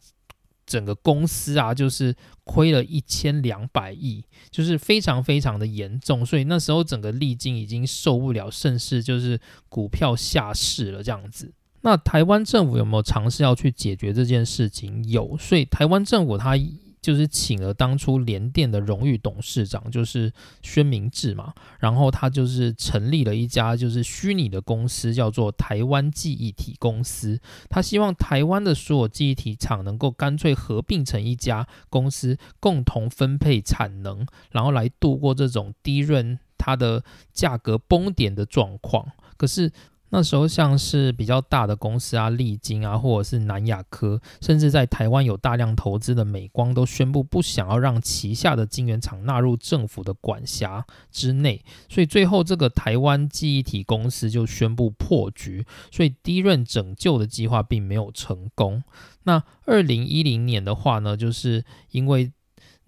整个公司啊，就是亏了一千两百亿，就是非常非常的严重。所以那时候整个利金已经受不了，甚至就是股票下市了这样子。那台湾政府有没有尝试要去解决这件事情？有，所以台湾政府它就是请了当初联电的荣誉董事长，就是宣明志嘛，然后他就是成立了一家就是虚拟的公司，叫做台湾记忆体公司。他希望台湾的所有记忆体厂能够干脆合并成一家公司，共同分配产能，然后来度过这种低润它的价格崩点的状况。可是。那时候像是比较大的公司啊，利金啊，或者是南亚科，甚至在台湾有大量投资的美光，都宣布不想要让旗下的晶圆厂纳入政府的管辖之内，所以最后这个台湾记忆体公司就宣布破局，所以第一任拯救的计划并没有成功。那二零一零年的话呢，就是因为。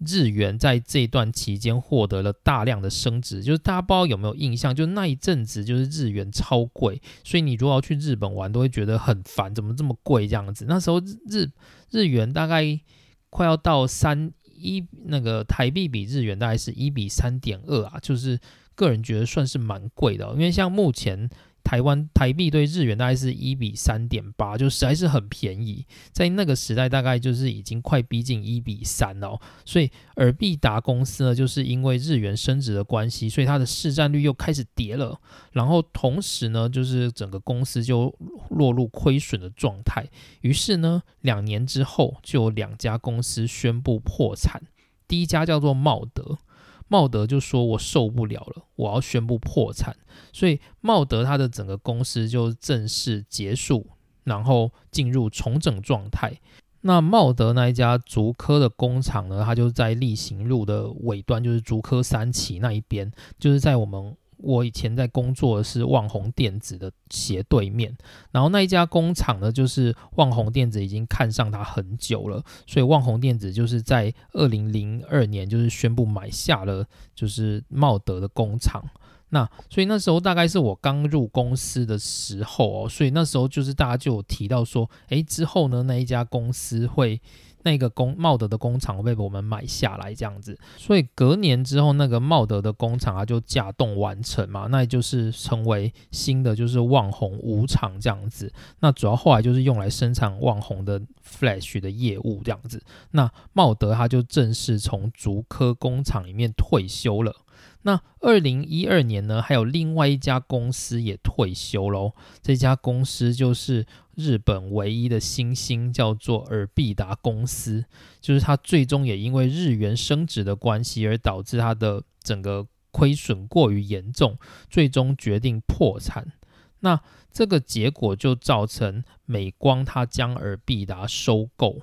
日元在这段期间获得了大量的升值，就是大家不知道有没有印象，就那一阵子就是日元超贵，所以你如果要去日本玩，都会觉得很烦，怎么这么贵这样子？那时候日日元大概快要到三一，那个台币比日元大概是一比三点二啊，就是个人觉得算是蛮贵的，因为像目前。台湾台币对日元大概是一比三点八，就实在是很便宜。在那个时代，大概就是已经快逼近一比三了。所以尔必达公司呢，就是因为日元升值的关系，所以它的市占率又开始跌了。然后同时呢，就是整个公司就落入亏损的状态。于是呢，两年之后就有两家公司宣布破产。第一家叫做茂德。茂德就说：“我受不了了，我要宣布破产。”所以茂德他的整个公司就正式结束，然后进入重整状态。那茂德那一家竹科的工厂呢，它就在例行路的尾端，就是竹科三期那一边，就是在我们。我以前在工作的是旺宏电子的斜对面，然后那一家工厂呢，就是旺宏电子已经看上它很久了，所以旺宏电子就是在二零零二年就是宣布买下了就是茂德的工厂。那所以那时候大概是我刚入公司的时候哦，所以那时候就是大家就有提到说，诶，之后呢那一家公司会。那个工茂德的工厂被我们买下来，这样子，所以隔年之后，那个茂德的工厂啊就架动完成嘛，那也就是成为新的就是旺宏五厂这样子。那主要后来就是用来生产旺宏的 Flash 的业务这样子。那茂德他就正式从竹科工厂里面退休了。那二零一二年呢，还有另外一家公司也退休喽。这家公司就是日本唯一的新兴，叫做尔必达公司。就是它最终也因为日元升值的关系，而导致它的整个亏损过于严重，最终决定破产。那这个结果就造成美光它将尔必达收购。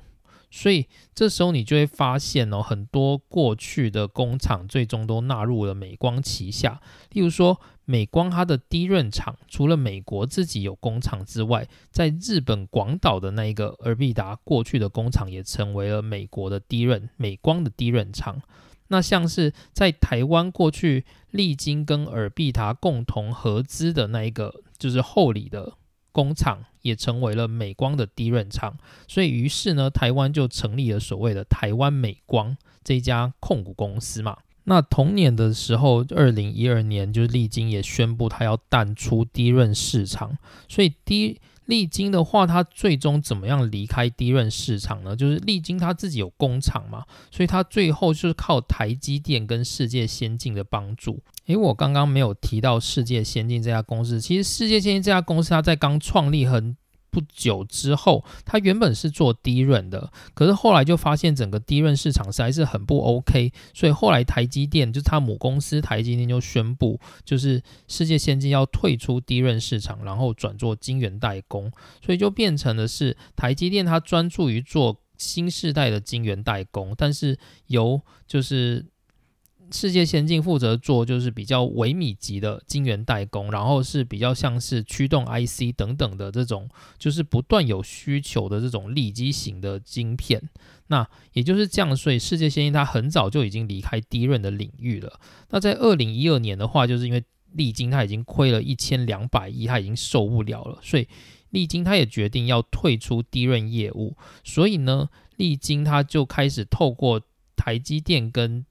所以这时候你就会发现哦，很多过去的工厂最终都纳入了美光旗下。例如说，美光它的低润厂，除了美国自己有工厂之外，在日本广岛的那一个尔必达过去的工厂也成为了美国的低润美光的低润厂。那像是在台湾过去利金跟尔必达共同合资的那一个，就是厚里的。工厂也成为了美光的低润厂，所以于是呢，台湾就成立了所谓的台湾美光这家控股公司嘛。那同年的时候，二零一二年，就是利金也宣布它要淡出低润市场，所以低。利金的话，它最终怎么样离开低润市场呢？就是利金它自己有工厂嘛，所以它最后就是靠台积电跟世界先进的帮助。诶，我刚刚没有提到世界先进这家公司，其实世界先进这家公司它在刚创立很。不久之后，它原本是做低润的，可是后来就发现整个低润市场实在是很不 OK，所以后来台积电就是它母公司台积电就宣布，就是世界先进要退出低润市场，然后转做晶圆代工，所以就变成的是台积电它专注于做新时代的晶圆代工，但是由就是。世界先进负责做就是比较微米级的晶圆代工，然后是比较像是驱动 IC 等等的这种，就是不断有需求的这种立基型的晶片。那也就是这样，所以世界先进它很早就已经离开低润的领域了。那在二零一二年的话，就是因为利晶它已经亏了一千两百亿，它已经受不了了，所以利晶它也决定要退出低润业务。所以呢，利晶它就开始透过台积电跟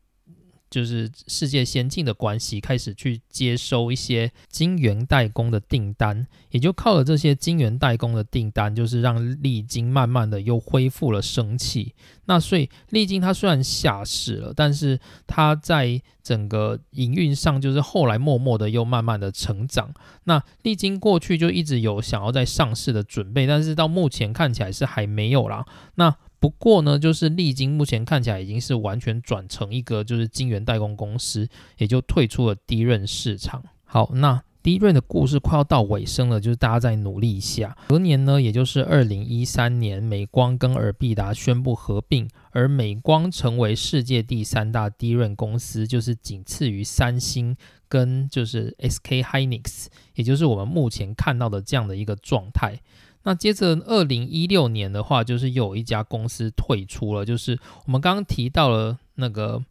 就是世界先进的关系，开始去接收一些晶圆代工的订单，也就靠了这些晶圆代工的订单，就是让利晶慢慢的又恢复了生气。那所以利晶它虽然下市了，但是它在整个营运上，就是后来默默的又慢慢的成长。那利晶过去就一直有想要在上市的准备，但是到目前看起来是还没有啦。那不过呢，就是利晶目前看起来已经是完全转成一个就是晶圆代工公司，也就退出了低润市场。好，那低润的故事快要到尾声了，就是大家再努力一下。隔年呢，也就是二零一三年，美光跟尔必达宣布合并，而美光成为世界第三大低润公司，就是仅次于三星跟就是 SK Hynix，也就是我们目前看到的这样的一个状态。那接着，二零一六年的话，就是又有一家公司退出了，就是我们刚刚提到了那个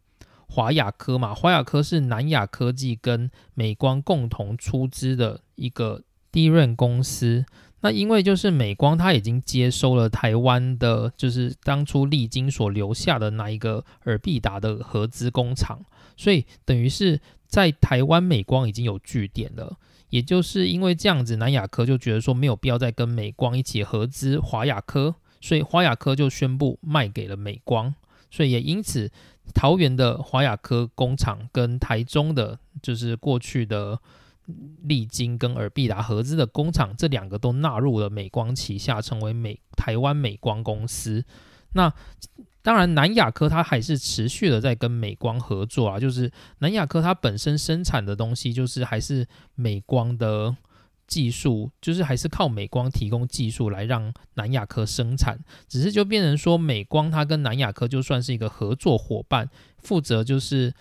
华亚科嘛。华亚科是南亚科技跟美光共同出资的一个低润公司。那因为就是美光它已经接收了台湾的，就是当初利金所留下的那一个尔必达的合资工厂，所以等于是在台湾美光已经有据点了。也就是因为这样子，南亚科就觉得说没有必要再跟美光一起合资华亚科，所以华亚科就宣布卖给了美光，所以也因此桃园的华亚科工厂跟台中的就是过去的利金跟尔必达合资的工厂，这两个都纳入了美光旗下，成为美台湾美光公司。那当然，南亚科它还是持续的在跟美光合作啊。就是南亚科它本身生产的东西，就是还是美光的技术，就是还是靠美光提供技术来让南亚科生产。只是就变成说，美光它跟南亚科就算是一个合作伙伴，负责就是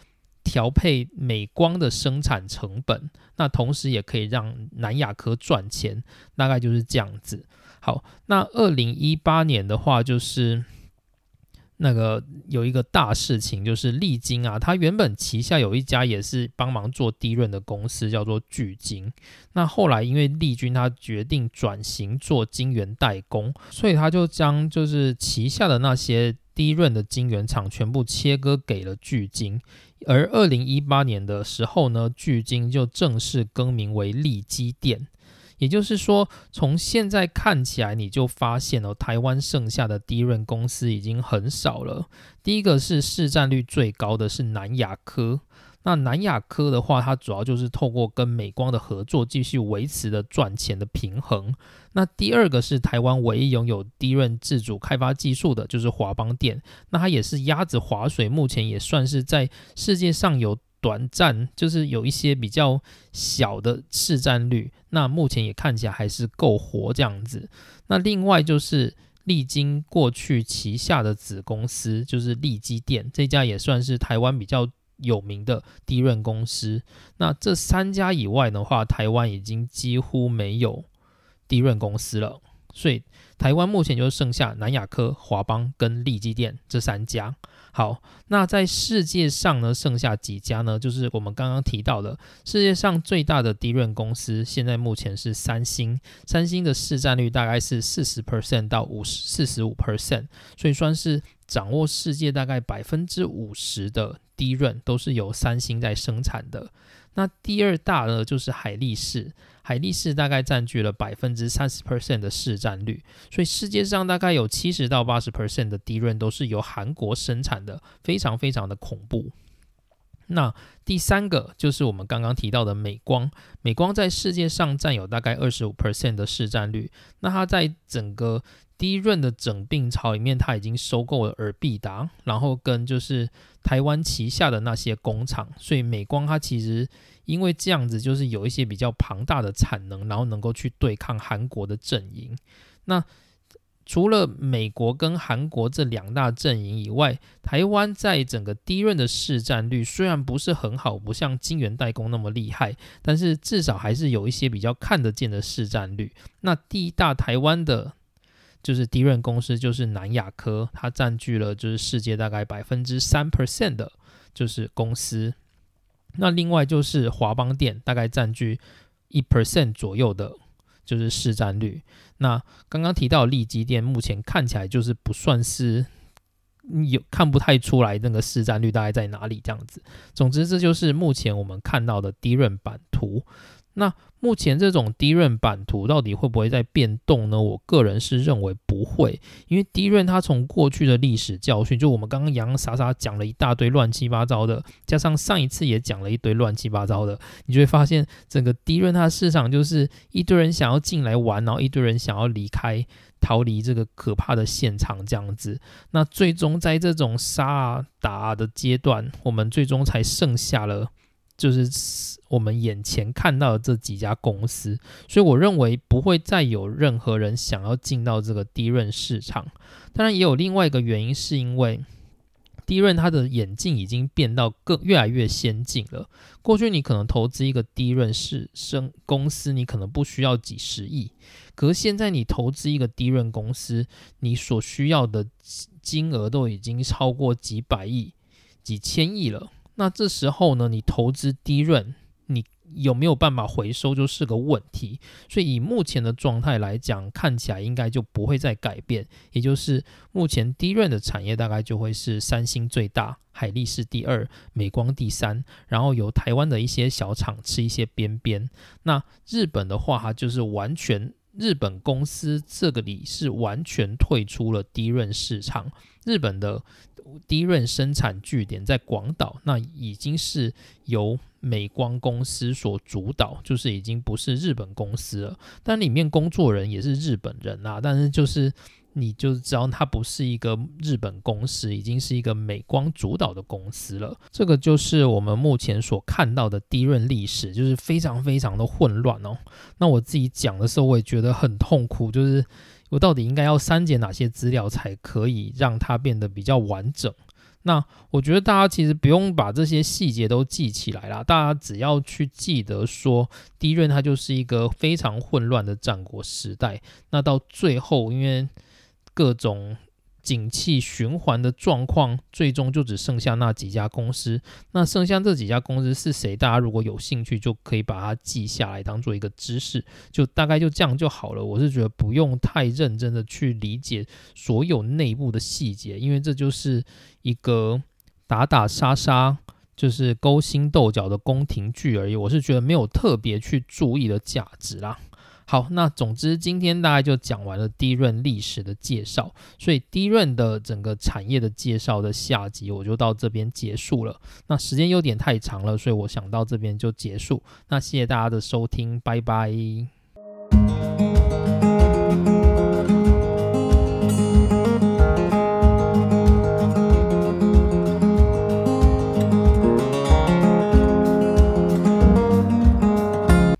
调配美光的生产成本，那同时也可以让南亚科赚钱，大概就是这样子。好，那二零一八年的话，就是。那个有一个大事情，就是利金啊，它原本旗下有一家也是帮忙做低润的公司，叫做巨金。那后来因为利军他决定转型做晶圆代工，所以他就将就是旗下的那些低润的晶圆厂全部切割给了巨金。而二零一八年的时候呢，巨金就正式更名为利基电。也就是说，从现在看起来，你就发现哦，台湾剩下的低润公司已经很少了。第一个是市占率最高的是南亚科，那南亚科的话，它主要就是透过跟美光的合作，继续维持的赚钱的平衡。那第二个是台湾唯一拥有低润自主开发技术的，就是华邦电，那它也是鸭子划水，目前也算是在世界上有。短暂就是有一些比较小的市占率，那目前也看起来还是够活这样子。那另外就是历经过去旗下的子公司就是利基电这家也算是台湾比较有名的低润公司。那这三家以外的话，台湾已经几乎没有低润公司了，所以台湾目前就剩下南亚科、华邦跟利基电这三家。好，那在世界上呢，剩下几家呢？就是我们刚刚提到的，世界上最大的低润公司，现在目前是三星。三星的市占率大概是四十 percent 到五十四十五 percent，所以算是掌握世界大概百分之五十的低润，都是由三星在生产的。那第二大呢，就是海力士。海力士大概占据了百分之三十 percent 的市占率，所以世界上大概有七十到八十 percent 的低润都是由韩国生产的，非常非常的恐怖。那第三个就是我们刚刚提到的美光，美光在世界上占有大概二十五 percent 的市占率，那它在整个低润的整病潮里面，它已经收购了尔必达，然后跟就是台湾旗下的那些工厂，所以美光它其实。因为这样子就是有一些比较庞大的产能，然后能够去对抗韩国的阵营。那除了美国跟韩国这两大阵营以外，台湾在整个低润的市占率虽然不是很好，不像晶圆代工那么厉害，但是至少还是有一些比较看得见的市占率。那第一大台湾的，就是迪润公司，就是南亚科，它占据了就是世界大概百分之三 percent 的，就是公司。那另外就是华邦电，大概占据一 percent 左右的，就是市占率。那刚刚提到利基电，目前看起来就是不算是有看不太出来那个市占率大概在哪里这样子。总之，这就是目前我们看到的低润版图。那目前这种低润版图到底会不会在变动呢？我个人是认为不会，因为低润它从过去的历史教训，就我们刚刚洋洋洒洒讲了一大堆乱七八糟的，加上上一次也讲了一堆乱七八糟的，你就会发现整个低润它的市场就是一堆人想要进来玩，然后一堆人想要离开，逃离这个可怕的现场这样子。那最终在这种杀打的阶段，我们最终才剩下了。就是我们眼前看到的这几家公司，所以我认为不会再有任何人想要进到这个低润市场。当然，也有另外一个原因，是因为低润它的眼镜已经变到更越来越先进了。过去你可能投资一个低润市生公司，你可能不需要几十亿，可是现在你投资一个低润公司，你所需要的金额都已经超过几百亿、几千亿了。那这时候呢，你投资低润，你有没有办法回收就是个问题。所以以目前的状态来讲，看起来应该就不会再改变。也就是目前低润的产业大概就会是三星最大，海力士第二，美光第三，然后由台湾的一些小厂吃一些边边。那日本的话，它就是完全日本公司这个里是完全退出了低润市场，日本的。低润生产据点在广岛，那已经是由美光公司所主导，就是已经不是日本公司了。但里面工作人也是日本人啊，但是就是你就知道它不是一个日本公司，已经是一个美光主导的公司了。这个就是我们目前所看到的低润历史，就是非常非常的混乱哦。那我自己讲的时候，我也觉得很痛苦，就是。我到底应该要删减哪些资料才可以让它变得比较完整？那我觉得大家其实不用把这些细节都记起来啦，大家只要去记得说，低润它就是一个非常混乱的战国时代。那到最后，因为各种。景气循环的状况，最终就只剩下那几家公司。那剩下这几家公司是谁？大家如果有兴趣，就可以把它记下来，当做一个知识。就大概就这样就好了。我是觉得不用太认真的去理解所有内部的细节，因为这就是一个打打杀杀，就是勾心斗角的宫廷剧而已。我是觉得没有特别去注意的价值啦。好，那总之今天大概就讲完了低润历史的介绍，所以低润的整个产业的介绍的下集我就到这边结束了。那时间有点太长了，所以我想到这边就结束。那谢谢大家的收听，拜拜。